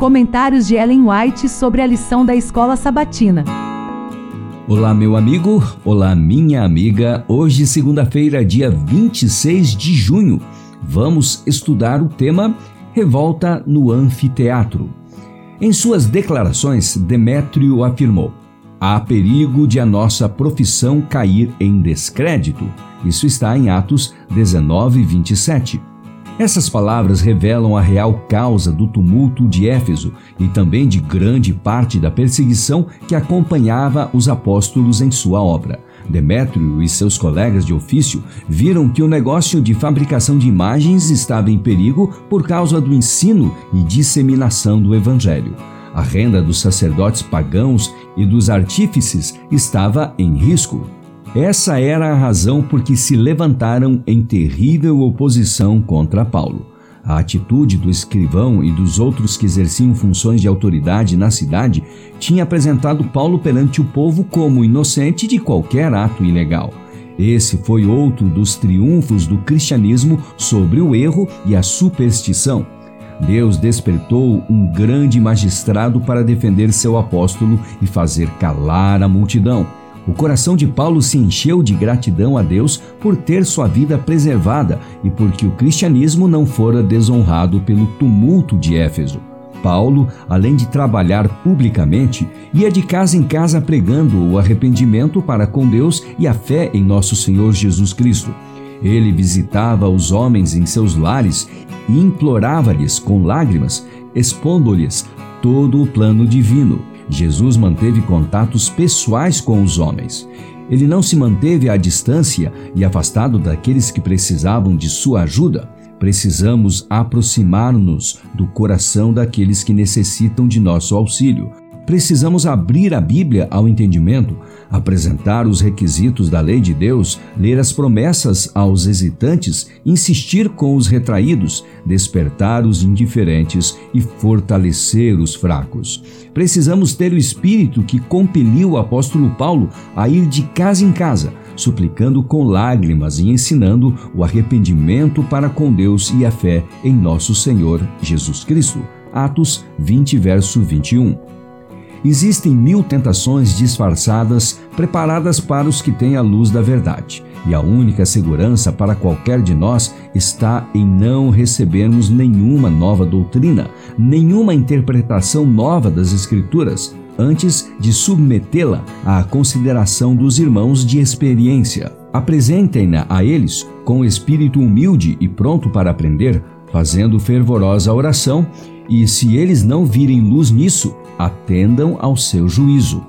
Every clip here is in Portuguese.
Comentários de Ellen White sobre a lição da escola sabatina. Olá, meu amigo. Olá, minha amiga. Hoje, segunda-feira, dia 26 de junho, vamos estudar o tema Revolta no Anfiteatro. Em suas declarações, Demétrio afirmou: há perigo de a nossa profissão cair em descrédito. Isso está em Atos 19, 27. Essas palavras revelam a real causa do tumulto de Éfeso e também de grande parte da perseguição que acompanhava os apóstolos em sua obra. Demétrio e seus colegas de ofício viram que o negócio de fabricação de imagens estava em perigo por causa do ensino e disseminação do evangelho. A renda dos sacerdotes pagãos e dos artífices estava em risco. Essa era a razão por que se levantaram em terrível oposição contra Paulo. A atitude do escrivão e dos outros que exerciam funções de autoridade na cidade tinha apresentado Paulo perante o povo como inocente de qualquer ato ilegal. Esse foi outro dos triunfos do cristianismo sobre o erro e a superstição. Deus despertou um grande magistrado para defender seu apóstolo e fazer calar a multidão. O coração de Paulo se encheu de gratidão a Deus por ter sua vida preservada e porque o cristianismo não fora desonrado pelo tumulto de Éfeso. Paulo, além de trabalhar publicamente, ia de casa em casa pregando o arrependimento para com Deus e a fé em nosso Senhor Jesus Cristo. Ele visitava os homens em seus lares e implorava-lhes com lágrimas, expondo-lhes todo o plano divino. Jesus manteve contatos pessoais com os homens. Ele não se manteve à distância e afastado daqueles que precisavam de sua ajuda. Precisamos aproximar-nos do coração daqueles que necessitam de nosso auxílio. Precisamos abrir a Bíblia ao entendimento, apresentar os requisitos da lei de Deus, ler as promessas aos hesitantes, insistir com os retraídos, despertar os indiferentes e fortalecer os fracos. Precisamos ter o espírito que compeliu o apóstolo Paulo a ir de casa em casa, suplicando com lágrimas e ensinando o arrependimento para com Deus e a fé em nosso Senhor Jesus Cristo. Atos 20, verso 21. Existem mil tentações disfarçadas preparadas para os que têm a luz da verdade. E a única segurança para qualquer de nós está em não recebermos nenhuma nova doutrina, nenhuma interpretação nova das Escrituras, antes de submetê-la à consideração dos irmãos de experiência. Apresentem-na a eles com espírito humilde e pronto para aprender, fazendo fervorosa oração, e se eles não virem luz nisso, atendam ao seu juízo.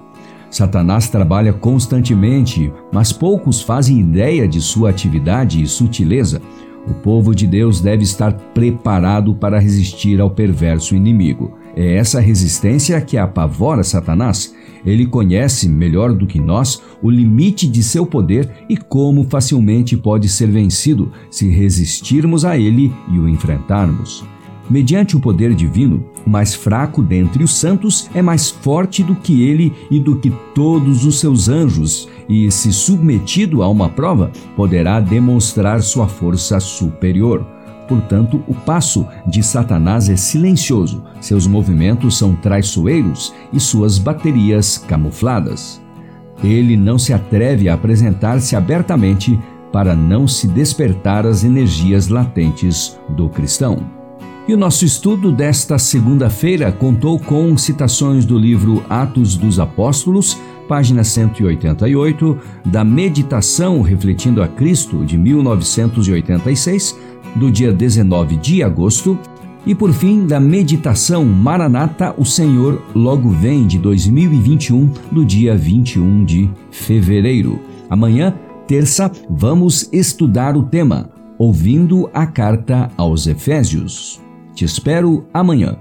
Satanás trabalha constantemente, mas poucos fazem ideia de sua atividade e sutileza. O povo de Deus deve estar preparado para resistir ao perverso inimigo. É essa resistência que apavora Satanás. Ele conhece melhor do que nós o limite de seu poder e como facilmente pode ser vencido se resistirmos a ele e o enfrentarmos. Mediante o poder divino, o mais fraco dentre os santos é mais forte do que ele e do que todos os seus anjos, e, se submetido a uma prova, poderá demonstrar sua força superior. Portanto, o passo de Satanás é silencioso, seus movimentos são traiçoeiros e suas baterias camufladas. Ele não se atreve a apresentar-se abertamente para não se despertar as energias latentes do cristão. E o nosso estudo desta segunda-feira contou com citações do livro Atos dos Apóstolos, página 188, da Meditação Refletindo a Cristo, de 1986, do dia 19 de agosto, e por fim, da Meditação Maranata, o Senhor Logo Vem, de 2021, do dia 21 de fevereiro. Amanhã, terça, vamos estudar o tema Ouvindo a Carta aos Efésios. Te espero amanhã.